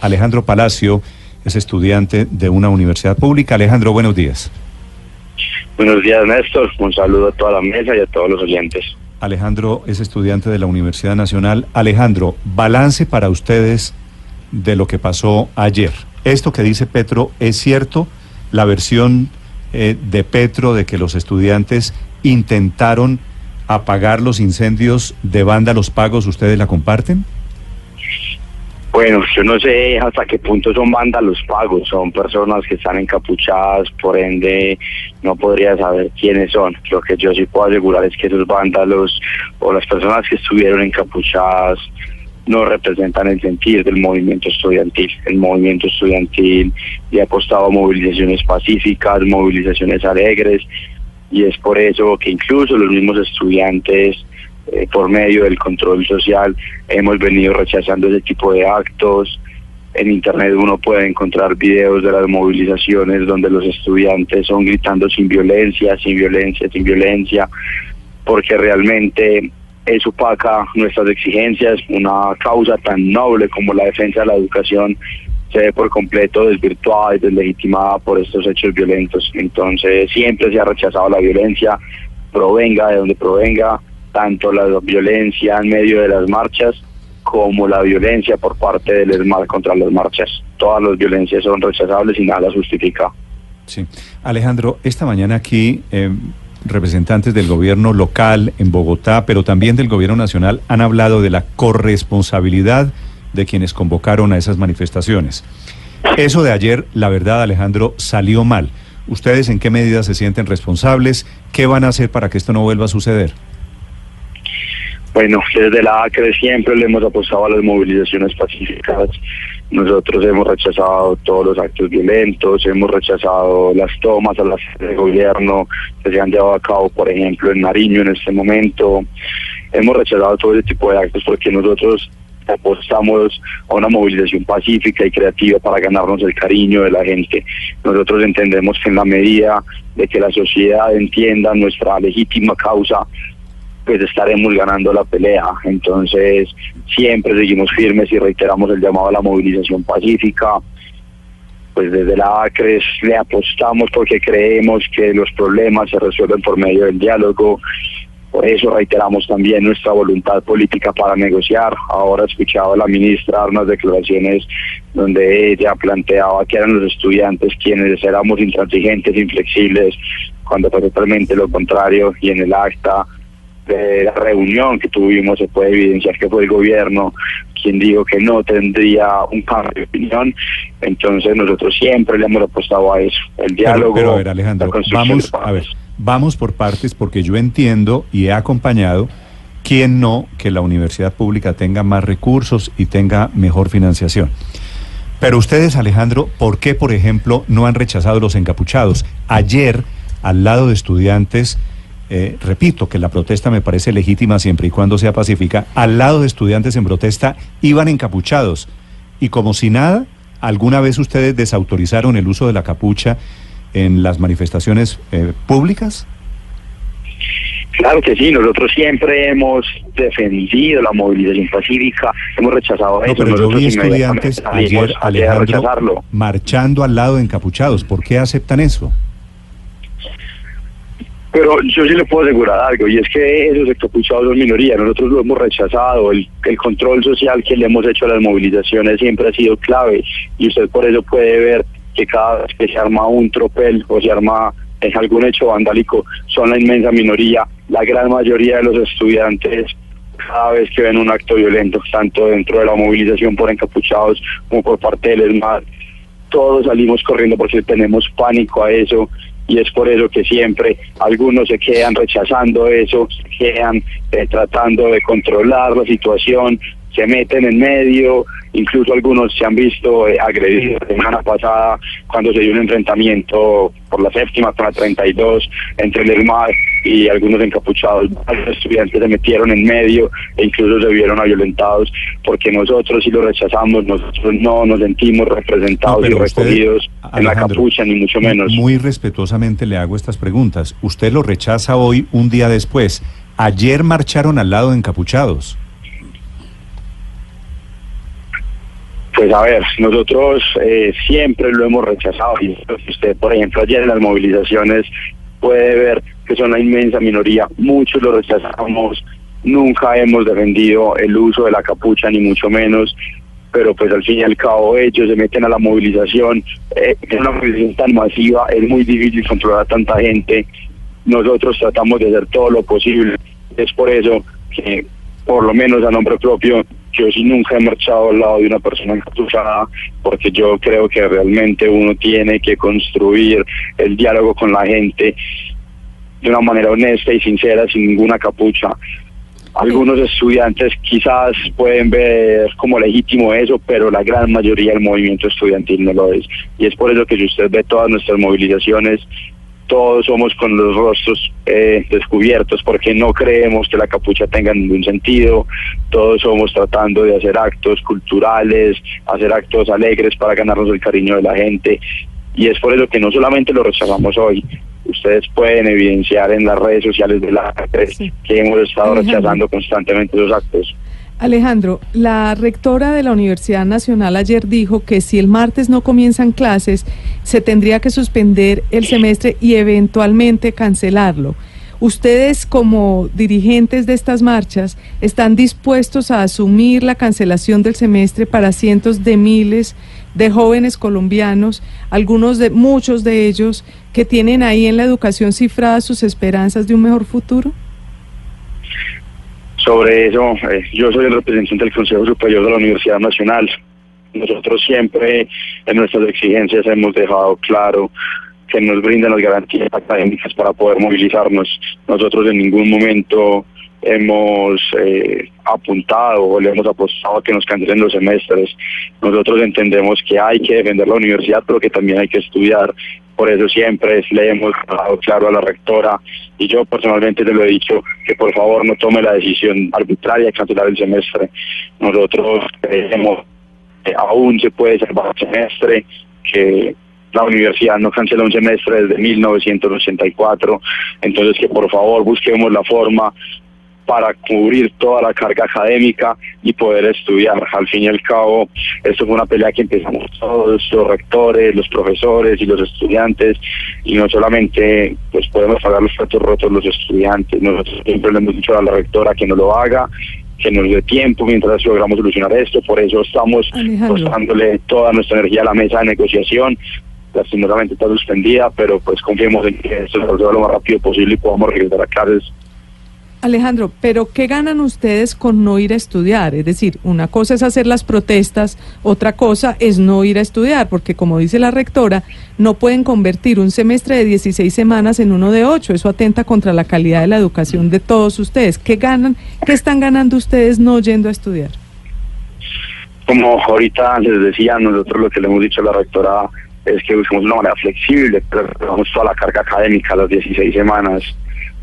Alejandro Palacio es estudiante de una universidad pública. Alejandro, buenos días. Buenos días, Néstor. Un saludo a toda la mesa y a todos los oyentes. Alejandro es estudiante de la Universidad Nacional. Alejandro, balance para ustedes de lo que pasó ayer. Esto que dice Petro es cierto, la versión eh, de Petro de que los estudiantes intentaron apagar los incendios de banda los pagos, ¿ustedes la comparten? Bueno, yo no sé hasta qué punto son vándalos pagos, son personas que están encapuchadas, por ende no podría saber quiénes son. Lo que yo sí puedo asegurar es que esos vándalos o las personas que estuvieron encapuchadas no representan el sentir del movimiento estudiantil. El movimiento estudiantil le ha apostado a movilizaciones pacíficas, movilizaciones alegres, y es por eso que incluso los mismos estudiantes eh, por medio del control social hemos venido rechazando ese tipo de actos. En internet uno puede encontrar videos de las movilizaciones donde los estudiantes son gritando sin violencia, sin violencia, sin violencia, porque realmente es opaca nuestras exigencias, una causa tan noble como la defensa de la educación se ve por completo desvirtuada y deslegitimada por estos hechos violentos. Entonces siempre se ha rechazado la violencia, provenga de donde provenga, tanto la violencia en medio de las marchas como la violencia por parte del ESMAD contra las marchas. Todas las violencias son rechazables y nada las justifica. Sí. Alejandro, esta mañana aquí eh, representantes del gobierno local en Bogotá, pero también del gobierno nacional, han hablado de la corresponsabilidad de quienes convocaron a esas manifestaciones. Eso de ayer, la verdad, Alejandro, salió mal. ¿Ustedes en qué medida se sienten responsables? ¿Qué van a hacer para que esto no vuelva a suceder? Bueno, desde la ACRE siempre le hemos apostado a las movilizaciones pacíficas. Nosotros hemos rechazado todos los actos violentos, hemos rechazado las tomas a las de gobierno que se han llevado a cabo, por ejemplo, en Nariño en este momento. Hemos rechazado todo ese tipo de actos porque nosotros apostamos a una movilización pacífica y creativa para ganarnos el cariño de la gente. Nosotros entendemos que en la medida de que la sociedad entienda nuestra legítima causa, pues estaremos ganando la pelea. Entonces, siempre seguimos firmes y reiteramos el llamado a la movilización pacífica. Pues desde la ACRES le apostamos porque creemos que los problemas se resuelven por medio del diálogo. Por eso reiteramos también nuestra voluntad política para negociar. Ahora he escuchado a la ministra dar unas declaraciones donde ella planteaba que eran los estudiantes quienes éramos intransigentes, inflexibles, cuando fue totalmente lo contrario y en el acta de la reunión que tuvimos se puede evidenciar que fue el gobierno quien dijo que no tendría un cambio de opinión. Entonces nosotros siempre le hemos apostado a eso, el diálogo. Pero, a ver, Alejandro, vamos, a ver, vamos por partes porque yo entiendo y he acompañado quién no que la universidad pública tenga más recursos y tenga mejor financiación. Pero ustedes, Alejandro, ¿por qué, por ejemplo, no han rechazado los encapuchados? Ayer, al lado de estudiantes, eh, repito que la protesta me parece legítima siempre y cuando sea pacífica, al lado de estudiantes en protesta iban encapuchados y como si nada, ¿alguna vez ustedes desautorizaron el uso de la capucha en las manifestaciones eh, públicas? Claro que sí, nosotros siempre hemos defendido la movilización pacífica, hemos rechazado no, Pero yo vi estudiantes ayer, Alejandro, marchando al lado de encapuchados. ¿Por qué aceptan eso? Pero yo sí le puedo asegurar algo, y es que esos encapuchados son minoría, nosotros lo hemos rechazado, el, control social que le hemos hecho a las movilizaciones siempre ha sido clave, y usted por eso puede ver que cada vez que se arma un tropel o se arma en algún hecho vandálico, son la inmensa minoría, la gran mayoría de los estudiantes cada vez que ven un acto violento, tanto dentro de la movilización por encapuchados como por parte del ESMAD, todos salimos corriendo porque tenemos pánico a eso y es por eso que siempre algunos se quedan rechazando eso, se quedan eh, tratando de controlar la situación, se meten en medio, incluso algunos se han visto eh, agredidos la semana pasada cuando se dio un enfrentamiento por la séptima con la 32 entre el ESMAD y algunos encapuchados. Los estudiantes se metieron en medio e incluso se vieron violentados porque nosotros si lo rechazamos, nosotros no nos sentimos representados y recogidos en la capucha, ni mucho menos. Muy respetuosamente le hago estas preguntas. Usted lo rechaza hoy, un día después. Ayer marcharon al lado de encapuchados. Pues a ver, nosotros eh, siempre lo hemos rechazado y usted, por ejemplo, ayer en las movilizaciones puede ver que son la inmensa minoría, muchos lo rechazamos, nunca hemos defendido el uso de la capucha ni mucho menos, pero pues al fin y al cabo ellos se meten a la movilización, eh, es una movilización tan masiva, es muy difícil controlar a tanta gente, nosotros tratamos de hacer todo lo posible, es por eso que por lo menos a nombre propio yo sí nunca he marchado al lado de una persona encapuchada porque yo creo que realmente uno tiene que construir el diálogo con la gente de una manera honesta y sincera, sin ninguna capucha. Algunos estudiantes quizás pueden ver como legítimo eso, pero la gran mayoría del movimiento estudiantil no lo es. Y es por eso que si usted ve todas nuestras movilizaciones, todos somos con los rostros eh, descubiertos porque no creemos que la capucha tenga ningún sentido, todos somos tratando de hacer actos culturales, hacer actos alegres para ganarnos el cariño de la gente. Y es por eso que no solamente lo rechazamos hoy, ustedes pueden evidenciar en las redes sociales de la que hemos estado rechazando constantemente esos actos. Alejandro, la rectora de la Universidad Nacional ayer dijo que si el martes no comienzan clases, se tendría que suspender el semestre y eventualmente cancelarlo. ¿Ustedes como dirigentes de estas marchas están dispuestos a asumir la cancelación del semestre para cientos de miles de jóvenes colombianos, algunos de muchos de ellos que tienen ahí en la educación cifradas sus esperanzas de un mejor futuro? Sobre eso, eh, yo soy el representante del Consejo Superior de la Universidad Nacional. Nosotros siempre en nuestras exigencias hemos dejado claro que nos brindan las garantías académicas para poder movilizarnos. Nosotros en ningún momento hemos eh, apuntado o le hemos apostado a que nos cancelen los semestres. Nosotros entendemos que hay que defender la universidad, pero que también hay que estudiar. Por eso siempre le hemos dado claro a la rectora y yo personalmente te lo he dicho que por favor no tome la decisión arbitraria de cancelar el semestre. Nosotros creemos que aún se puede salvar el semestre, que la universidad no cancela un semestre desde 1984, entonces que por favor busquemos la forma para cubrir toda la carga académica y poder estudiar. Al fin y al cabo, esto fue una pelea que empezamos todos, los rectores, los profesores y los estudiantes, y no solamente pues podemos pagar los platos rotos los estudiantes, nosotros siempre le hemos dicho a la rectora que no lo haga, que nos dé tiempo mientras logramos solucionar esto, por eso estamos dándole toda nuestra energía a la mesa de negociación, lastimosamente está suspendida, pero pues confiemos en que esto se resuelva lo más rápido posible y podamos regresar a clases Alejandro, pero ¿qué ganan ustedes con no ir a estudiar? Es decir, una cosa es hacer las protestas, otra cosa es no ir a estudiar, porque como dice la rectora, no pueden convertir un semestre de 16 semanas en uno de 8. Eso atenta contra la calidad de la educación de todos ustedes. ¿Qué ganan? ¿Qué están ganando ustedes no yendo a estudiar? Como ahorita les decía, nosotros lo que le hemos dicho a la rectora es que buscamos una manera flexible, pero toda la carga académica las 16 semanas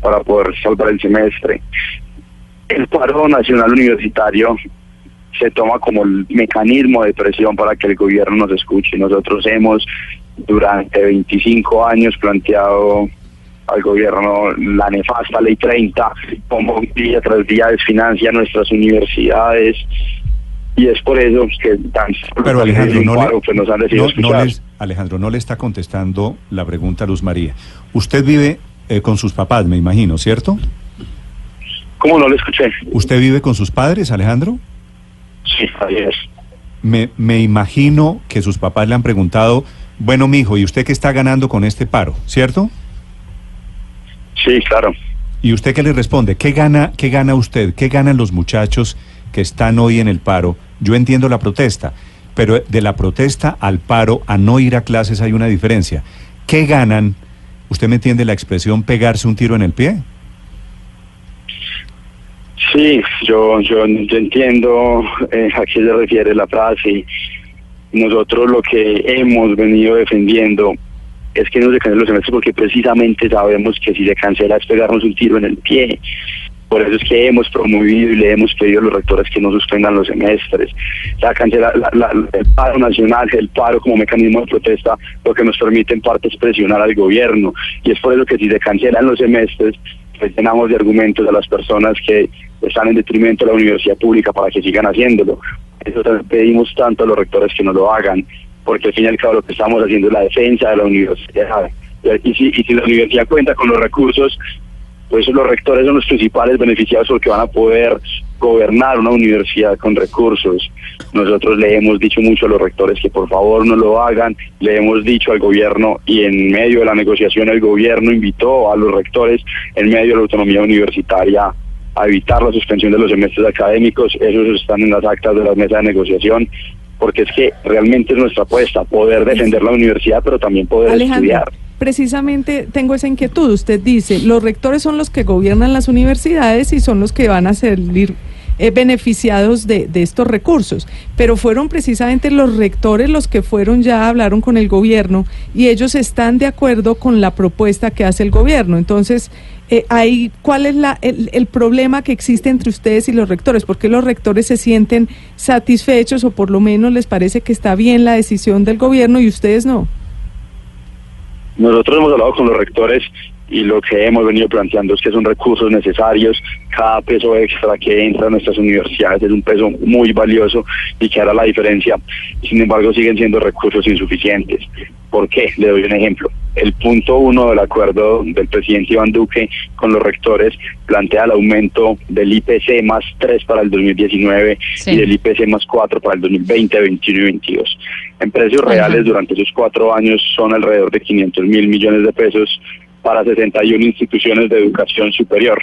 para poder salvar el semestre. El paro nacional universitario se toma como el mecanismo de presión para que el gobierno nos escuche. Nosotros hemos durante 25 años planteado al gobierno la nefasta ley 30, como día tras día desfinancia nuestras universidades y es por eso que tan Pero Alejandro, no, le, nos han no, Alejandro, no le está contestando la pregunta a Luz María. Usted vive eh, con sus papás, me imagino, ¿cierto? ¿Cómo no le escuché? ¿Usted vive con sus padres, Alejandro? Sí, así es. Me, me imagino que sus papás le han preguntado, bueno, mijo, ¿y usted qué está ganando con este paro, cierto? Sí, claro. ¿Y usted qué le responde? ¿Qué gana, qué gana usted? ¿Qué ganan los muchachos que están hoy en el paro? Yo entiendo la protesta, pero de la protesta al paro, a no ir a clases hay una diferencia. ¿Qué ganan ¿Usted me entiende la expresión pegarse un tiro en el pie? Sí, yo, yo, entiendo eh, a qué se refiere la frase. Nosotros lo que hemos venido defendiendo es que no se cancelen los semestres porque precisamente sabemos que si se cancela es pegarnos un tiro en el pie. Por eso es que hemos promovido y le hemos pedido a los rectores que no suspendan los semestres. La cancela, el paro nacional, el paro como mecanismo de protesta, lo que nos permite en parte es presionar al gobierno. Y es por eso que si se cancelan los semestres, pues llenamos de argumentos a las personas que están en detrimento de la universidad pública para que sigan haciéndolo. Eso pedimos tanto a los rectores que no lo hagan, porque al fin y al cabo lo que estamos haciendo es la defensa de la universidad. Y si, y si la universidad cuenta con los recursos, pues los rectores son los principales beneficiados porque van a poder gobernar una universidad con recursos. Nosotros le hemos dicho mucho a los rectores que por favor no lo hagan, le hemos dicho al gobierno y en medio de la negociación el gobierno invitó a los rectores en medio de la autonomía universitaria a evitar la suspensión de los semestres académicos, esos están en las actas de la mesa de negociación, porque es que realmente es nuestra apuesta, poder defender la universidad, pero también poder estudiar precisamente tengo esa inquietud. Usted dice, los rectores son los que gobiernan las universidades y son los que van a salir eh, beneficiados de, estos recursos, pero fueron precisamente los rectores los que fueron ya hablaron con el gobierno y ellos están de acuerdo con la propuesta que hace el gobierno. Entonces, eh, ahí, ¿cuál es la, el, el, problema que existe entre ustedes y los rectores? ¿Por qué los rectores se sienten satisfechos o por lo menos les parece que está bien la decisión del gobierno y ustedes no? Nosotros hemos hablado con los rectores y lo que hemos venido planteando es que son recursos necesarios, cada peso extra que entra a nuestras universidades es un peso muy valioso y que hará la diferencia, sin embargo siguen siendo recursos insuficientes. ¿Por qué? Le doy un ejemplo. El punto uno del acuerdo del presidente Iván Duque con los rectores plantea el aumento del IPC más 3 para el 2019 y del IPC más 4 para el 2020, 2021 y 22. En precios reales durante esos cuatro años son alrededor de 500 mil millones de pesos para 61 instituciones de educación superior.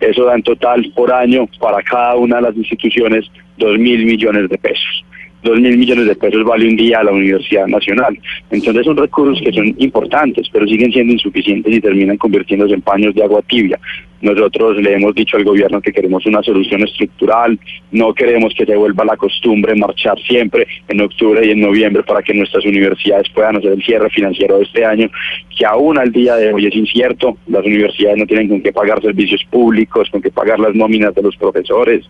Eso da en total por año para cada una de las instituciones 2 mil millones de pesos. 2 mil millones de pesos vale un día a la Universidad Nacional. Entonces son recursos que son importantes, pero siguen siendo insuficientes y terminan convirtiéndose en paños de agua tibia. Nosotros le hemos dicho al gobierno que queremos una solución estructural, no queremos que se vuelva la costumbre marchar siempre en octubre y en noviembre para que nuestras universidades puedan hacer el cierre financiero de este año, que aún al día de hoy es incierto, las universidades no tienen con qué pagar servicios públicos, con qué pagar las nóminas de los profesores.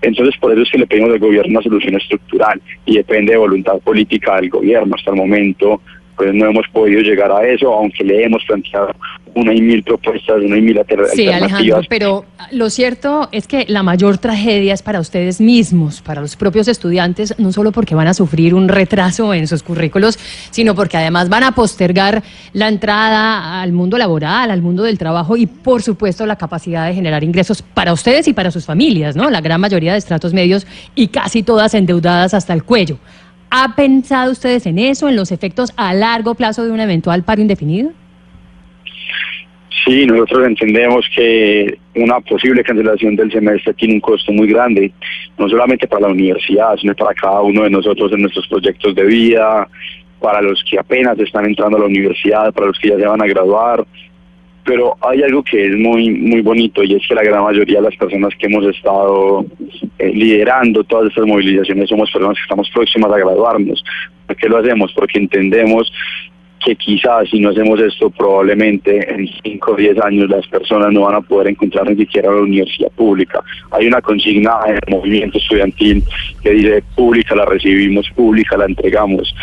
Entonces por eso es que le pedimos al gobierno una solución estructural y depende de voluntad política del gobierno. Hasta el momento pues no hemos podido llegar a eso, aunque le hemos planteado una y mil propuestas, una y mil alternativas. Sí, Alejandro, pero lo cierto es que la mayor tragedia es para ustedes mismos, para los propios estudiantes, no solo porque van a sufrir un retraso en sus currículos, sino porque además van a postergar la entrada al mundo laboral, al mundo del trabajo y, por supuesto, la capacidad de generar ingresos para ustedes y para sus familias, ¿no? La gran mayoría de estratos medios y casi todas endeudadas hasta el cuello. ¿Ha pensado ustedes en eso, en los efectos a largo plazo de un eventual paro indefinido? Sí, nosotros entendemos que una posible cancelación del semestre tiene un costo muy grande, no solamente para la universidad, sino para cada uno de nosotros en nuestros proyectos de vida, para los que apenas están entrando a la universidad, para los que ya se van a graduar, pero hay algo que es muy muy bonito y es que la gran mayoría de las personas que hemos estado eh, liderando todas estas movilizaciones somos personas que estamos próximas a graduarnos. ¿Por qué lo hacemos? Porque entendemos que quizás si no hacemos esto probablemente en 5 o 10 años las personas no van a poder encontrar ni siquiera la universidad pública. Hay una consigna en el movimiento estudiantil que dice pública la recibimos, pública la entregamos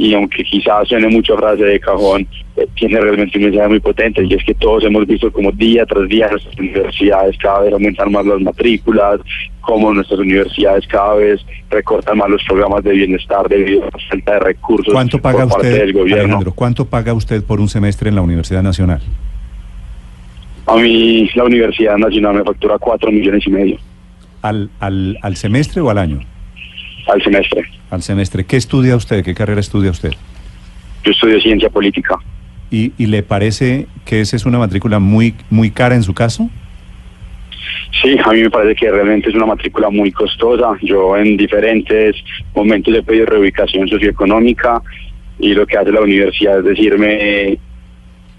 y aunque quizás suene mucho frase de cajón, eh, tiene realmente un mensaje muy potente y es que todos hemos visto como día tras día nuestras universidades cada vez aumentan más las matrículas, como nuestras universidades cada vez recortan más los programas de bienestar debido a la falta de recursos ¿Cuánto paga por parte usted, del gobierno. Alejandro, ¿cuánto paga usted por un semestre en la Universidad Nacional? A mí la Universidad Nacional me factura cuatro millones y medio ¿Al, al, al semestre o al año? Al semestre. Al semestre. ¿Qué estudia usted? ¿Qué carrera estudia usted? Yo estudio ciencia política. ¿Y, y le parece que esa es una matrícula muy, muy cara en su caso? Sí, a mí me parece que realmente es una matrícula muy costosa. Yo en diferentes momentos he pedido reubicación socioeconómica y lo que hace la universidad es decirme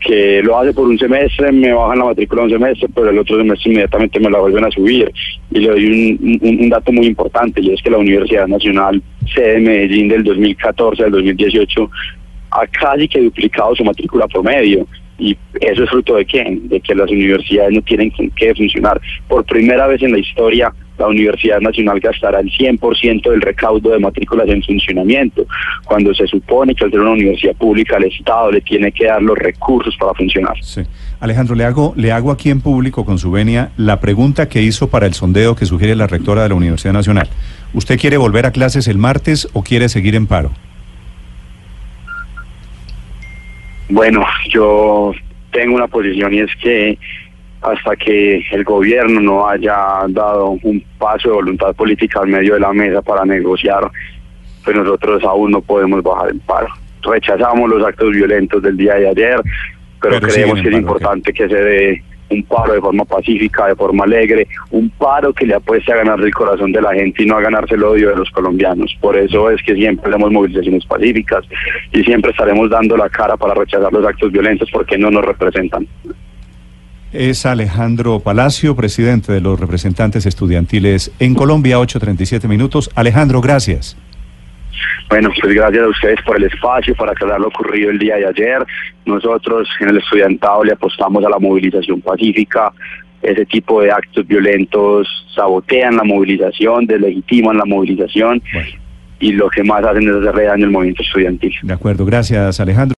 que lo hace por un semestre, me bajan la matrícula un semestre, pero el otro semestre inmediatamente me la vuelven a subir. Y le doy un, dato muy importante, y es que la Universidad Nacional, sede de Medellín del 2014 al 2018, ha casi que duplicado su matrícula promedio. Y eso es fruto de qué? De que las universidades no tienen con qué funcionar. Por primera vez en la historia, la Universidad Nacional gastará el 100% del recaudo de matrículas en funcionamiento, cuando se supone que al ser una universidad pública el Estado le tiene que dar los recursos para funcionar. Sí. Alejandro, le hago, le hago aquí en público con su venia la pregunta que hizo para el sondeo que sugiere la rectora de la Universidad Nacional. ¿Usted quiere volver a clases el martes o quiere seguir en paro? Bueno, yo tengo una posición y es que hasta que el gobierno no haya dado un paso de voluntad política al medio de la mesa para negociar, pues nosotros aún no podemos bajar el paro. Rechazamos los actos violentos del día de ayer, pero, creemos que es importante que se dé un paro de forma pacífica, de forma alegre, un paro que le apueste a ganar el corazón de la gente y no a ganarse el odio de los colombianos. Por eso es que siempre hacemos movilizaciones pacíficas y siempre estaremos dando la cara para rechazar los actos violentos porque no nos representan. Es Alejandro Palacio, presidente de los representantes estudiantiles en Colombia, 8.37 minutos. Alejandro, gracias. Bueno, pues gracias a ustedes por el espacio, para aclarar lo ocurrido el día de ayer. Nosotros en el estudiantado le apostamos a la movilización pacífica. Ese tipo de actos violentos sabotean la movilización, deslegitiman la movilización y lo que más hacen es hacer daño al movimiento estudiantil. De acuerdo, gracias Alejandro.